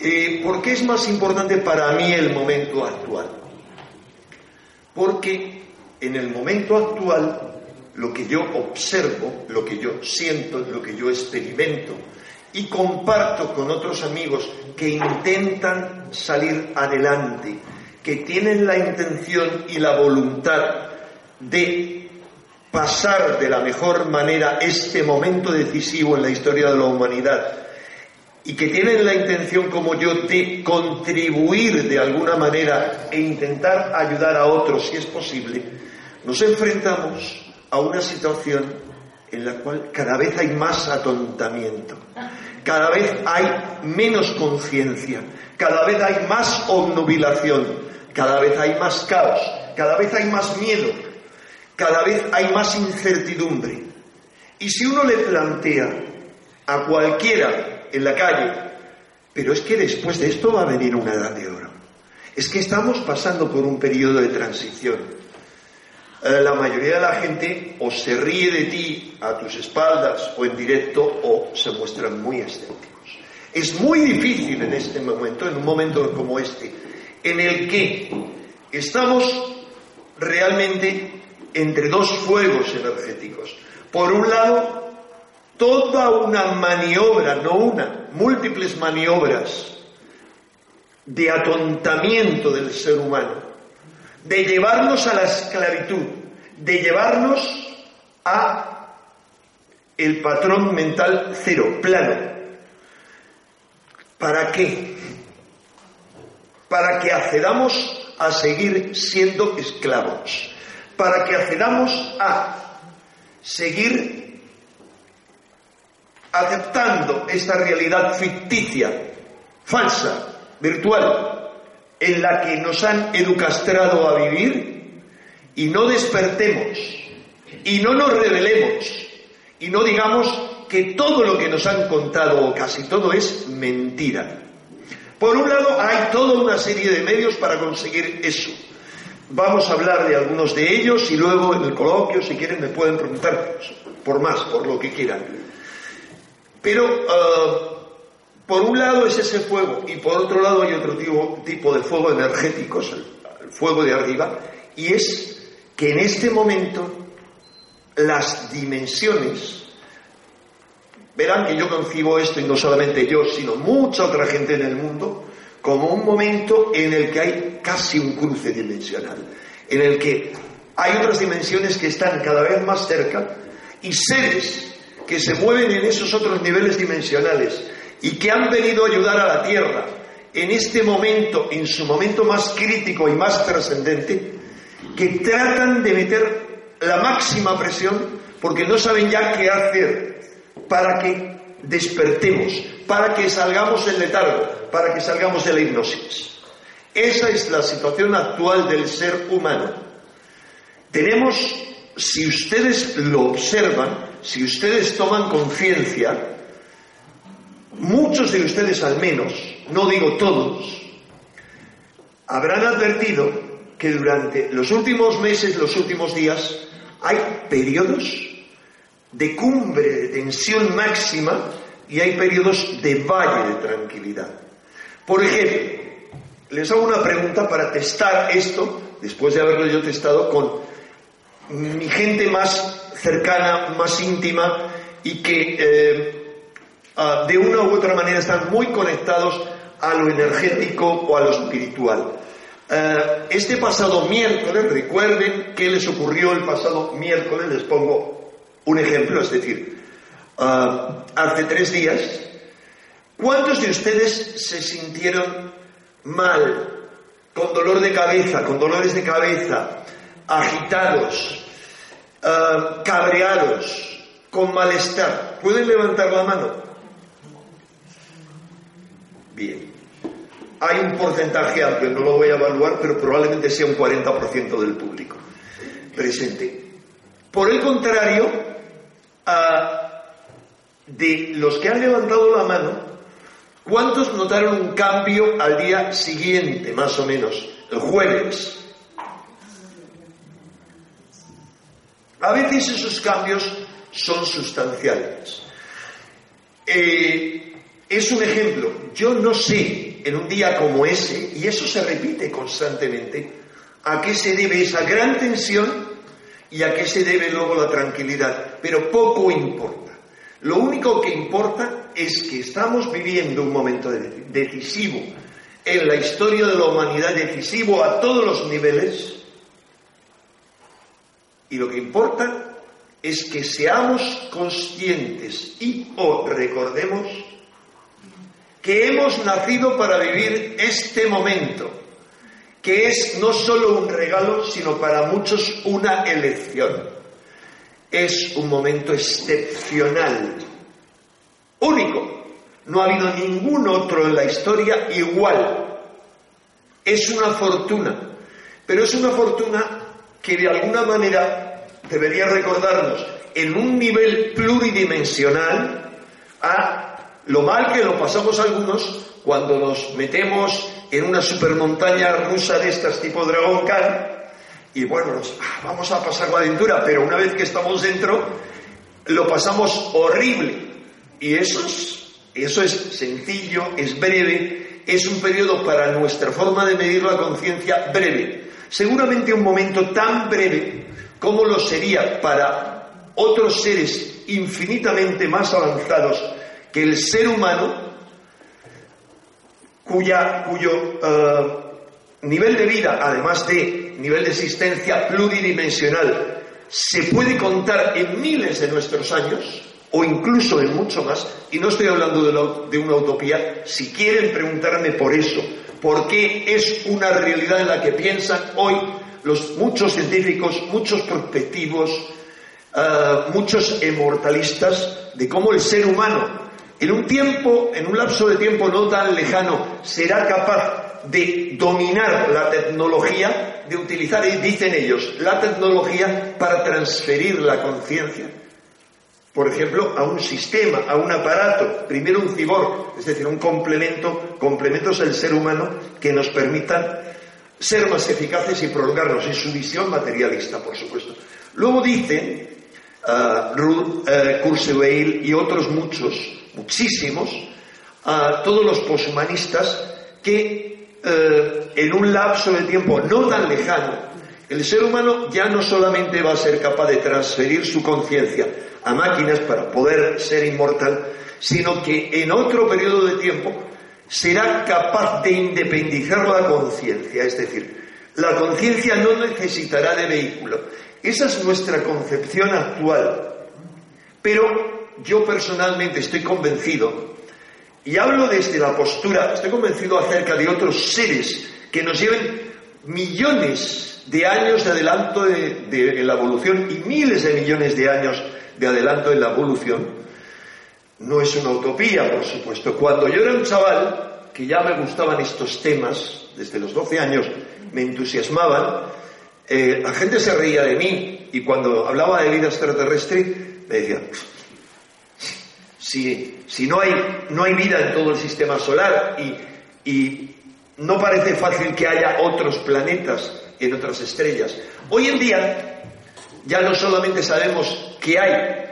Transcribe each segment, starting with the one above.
Eh, ¿Por qué es más importante para mí el momento actual? Porque en el momento actual lo que yo observo, lo que yo siento, lo que yo experimento y comparto con otros amigos que intentan salir adelante, que tienen la intención y la voluntad de pasar de la mejor manera este momento decisivo en la historia de la humanidad y que tienen la intención como yo de contribuir de alguna manera e intentar ayudar a otros si es posible, nos enfrentamos a una situación en la cual cada vez hay más atontamiento, cada vez hay menos conciencia, cada vez hay más obnubilación, cada vez hay más caos, cada vez hay más miedo, cada vez hay más incertidumbre. Y si uno le plantea a cualquiera en la calle. Pero es que después de esto va a venir una edad de oro. Es que estamos pasando por un periodo de transición. Eh, la mayoría de la gente o se ríe de ti a tus espaldas o en directo o se muestran muy escépticos. Es muy difícil en este momento, en un momento como este, en el que estamos realmente entre dos fuegos energéticos. Por un lado, toda una maniobra, no una, múltiples maniobras de atontamiento del ser humano, de llevarnos a la esclavitud, de llevarnos a el patrón mental cero, plano. ¿Para qué? Para que accedamos a seguir siendo esclavos, para que accedamos a seguir aceptando esta realidad ficticia, falsa, virtual, en la que nos han educastrado a vivir y no despertemos y no nos revelemos y no digamos que todo lo que nos han contado o casi todo es mentira. Por un lado, hay toda una serie de medios para conseguir eso. Vamos a hablar de algunos de ellos y luego en el coloquio, si quieren, me pueden preguntar por más, por lo que quieran. Pero ah, por un lado es ese fuego y por otro lado hay otro tipo, de fuego energético, el fuego de arriba, y es que en este momento las dimensiones, verán que yo concibo esto y no solamente yo, sino mucha otra gente en el mundo, como un momento en el que hay casi un cruce dimensional, en el que hay otras dimensiones que están cada vez más cerca y seres que se mueven en esos otros niveles dimensionales y que han venido a ayudar a la Tierra en este momento, en su momento más crítico y más trascendente, que tratan de meter la máxima presión porque no saben ya qué hacer para que despertemos, para que salgamos del letargo, para que salgamos de la hipnosis. Esa es la situación actual del ser humano. Tenemos, si ustedes lo observan, si ustedes toman conciencia, muchos de ustedes al menos, no digo todos, habrán advertido que durante los últimos meses, los últimos días, hay periodos de cumbre, de tensión máxima y hay periodos de valle de tranquilidad. Por ejemplo, les hago una pregunta para testar esto, después de haberlo yo testado con mi gente más cercana, más íntima y que eh, ah, de una u otra manera están muy conectados a lo energético o a lo espiritual. Eh, este pasado miércoles, recuerden qué les ocurrió el pasado miércoles, les pongo un ejemplo, es decir, ah, hace tres días, ¿cuántos de ustedes se sintieron mal, con dolor de cabeza, con dolores de cabeza, agitados, uh, cabreados, con malestar. ¿Pueden levantar la mano? Bien. hay un porcentaje amplio, no lo voy a evaluar, pero probablemente sea un 40% del público presente. Por el contrario, de los que han levantado la mano, ¿cuántos notaron un cambio al día siguiente, más o menos, el jueves? A veces esos cambios son sustanciales. Eh, es un ejemplo. Yo no sé en un día como ese, y eso se repite constantemente, a qué se debe esa gran tensión y a qué se debe luego la tranquilidad, pero poco importa. Lo único que importa es que estamos viviendo un momento decisivo en la historia de la humanidad, decisivo a todos los niveles, y lo que importa es que seamos conscientes y o recordemos que hemos nacido para vivir este momento, que es no solo un regalo, sino para muchos una elección. Es un momento excepcional, único. No ha habido ningún otro en la historia igual. Es una fortuna, pero es una fortuna que de alguna manera debería recordarnos en un nivel pluridimensional a lo mal que lo pasamos algunos cuando nos metemos en una supermontaña rusa de estas tipo Dragon Khan y bueno, ah, vamos a pasar la aventura, pero una vez que estamos dentro lo pasamos horrible. Y eso es, eso es sencillo, es breve, es un periodo para nuestra forma de medir la conciencia breve. Seguramente un momento tan breve como lo sería para otros seres infinitamente más avanzados que el ser humano, cuya, cuyo eh, nivel de vida, además de nivel de existencia pluridimensional, se puede contar en miles de nuestros años, o incluso en mucho más, y no estoy hablando de, de una utopía, si quieren preguntarme por eso, por qué es una realidad en la que piensan hoy los muchos científicos, muchos prospectivos, eh, muchos inmortalistas, de cómo el ser humano en un tiempo, en un lapso de tiempo no tan lejano, será capaz de dominar la tecnología, de utilizar, dicen ellos, la tecnología para transferir la conciencia. Por ejemplo, a un sistema, a un aparato, primero un cibor, es decir, un complemento, complementos del ser humano que nos permitan ser más eficaces y prolongarnos en su visión materialista, por supuesto. Luego dicen uh, Ruth uh, y otros muchos muchísimos, a todos los poshumanistas que en un lapso de tiempo no tan lejano, el ser humano ya no solamente va a ser capaz de transferir su conciencia a máquinas para poder ser inmortal, sino que en otro periodo de tiempo será capaz de independizar la conciencia, es decir, la conciencia no necesitará de vehículo. Esa es nuestra concepción actual. Pero yo personalmente estoy convencido, y hablo desde la postura, estoy convencido acerca de otros seres que nos lleven millones de años de adelanto de, la evolución y miles de millones de años de adelanto en la evolución. No es una utopía, por supuesto. Cuando yo era un chaval, que ya me gustaban estos temas, desde los 12 años me entusiasmaban, eh, la gente se reía de mí y cuando hablaba de vida extraterrestre me decía, si, no, hay, no hay vida en todo el sistema solar y no parece fácil que haya otros planetas en otras estrellas. Hoy en día ya no solamente sabemos que hay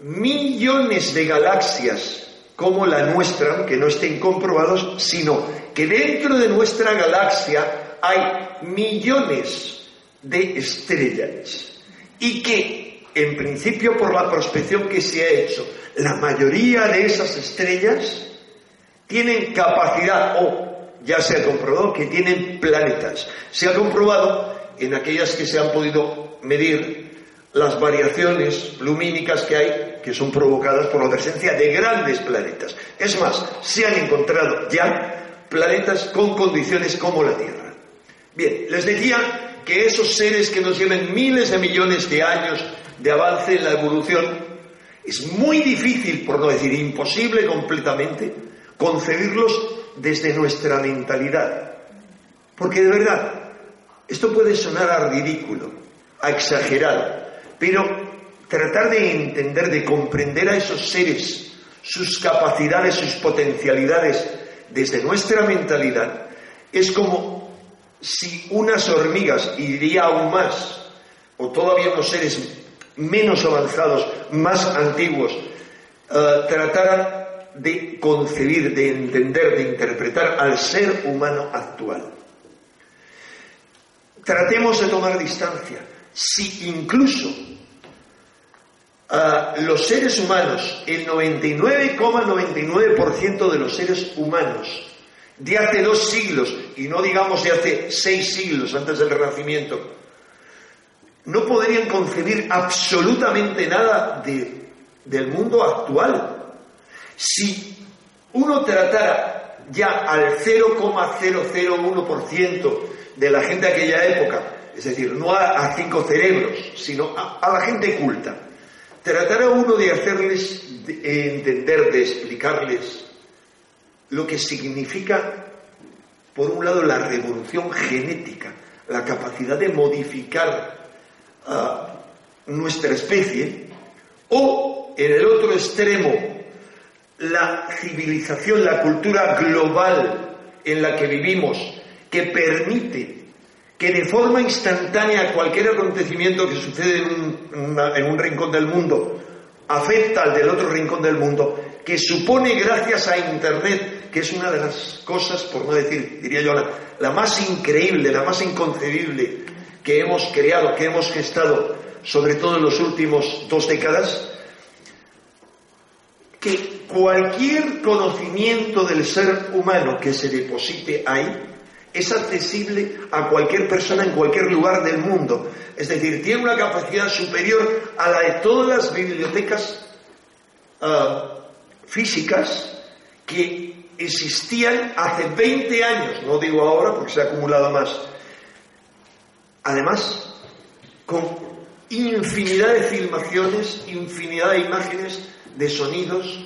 millones de galaxias como la nuestra, que no estén comprobados, sino que dentro de nuestra galaxia hay millones de estrellas y que en principio por la prospección que se ha hecho, la mayoría de esas estrellas tienen capacidad, o ya se ha comprobado que tienen planetas. Se ha comprobado en aquellas que se han podido medir las variaciones lumínicas que hay que son provocadas por la presencia de grandes planetas. Es más, se han encontrado ya planetas con condiciones como la Tierra. Bien, les decía que esos seres que nos lleven miles de millones de años de avance en la evolución, es muy difícil, por no decir imposible completamente, concebirlos desde nuestra mentalidad. Porque de verdad, esto puede sonar a ridículo, a exagerado, pero tratar de entender, de comprender a esos seres, sus capacidades, sus potencialidades, desde nuestra mentalidad, es como si unas hormigas, y aún más, o todavía unos seres menos avanzados, más antiguos, eh, trataran de concebir, de entender, de interpretar al ser humano actual. Tratemos de tomar distancia. Si incluso uh, los seres humanos, el 99,99% de los seres humanos de hace dos siglos, y no digamos de hace seis siglos antes del Renacimiento, no podrían concebir absolutamente nada de, del mundo actual. Si uno tratara ya al 0,001% de la gente de aquella época, es decir, no a, cinco cerebros, sino a, la gente culta, tratara uno de hacerles entender, de explicarles lo que significa, por un lado, la revolución genética, la capacidad de modificar nuestra especie, o en el otro extremo, la civilización, la cultura global en la que vivimos, que permite que de forma instantánea cualquier acontecimiento que sucede en un, rincón del mundo afecta al del otro rincón del mundo, que supone gracias a Internet, que es una de las cosas, por no decir, diría yo, la más increíble, la más inconcebible que hemos creado, que hemos gestado, sobre todo en los últimos dos décadas, que cualquier conocimiento del ser humano que se deposite ahí es accesible a cualquier persona en cualquier lugar del mundo. Es decir, tiene una capacidad superior a la de todas las bibliotecas ah, físicas que existían hace 20 años, no digo ahora porque se ha acumulado más, Además, con infinidad de filmaciones, infinidad de imágenes, de sonidos.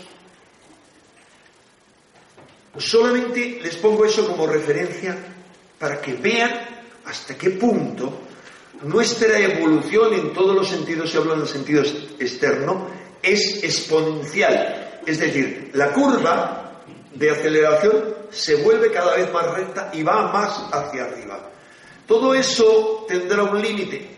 Solamente les pongo eso como referencia para que vean hasta qué punto nuestra evolución en todos los sentidos, si hablo en el sentido externo, es exponencial. Es decir, la curva de aceleración se vuelve cada vez más recta y va más hacia arriba. Todo eso tendrá un límite.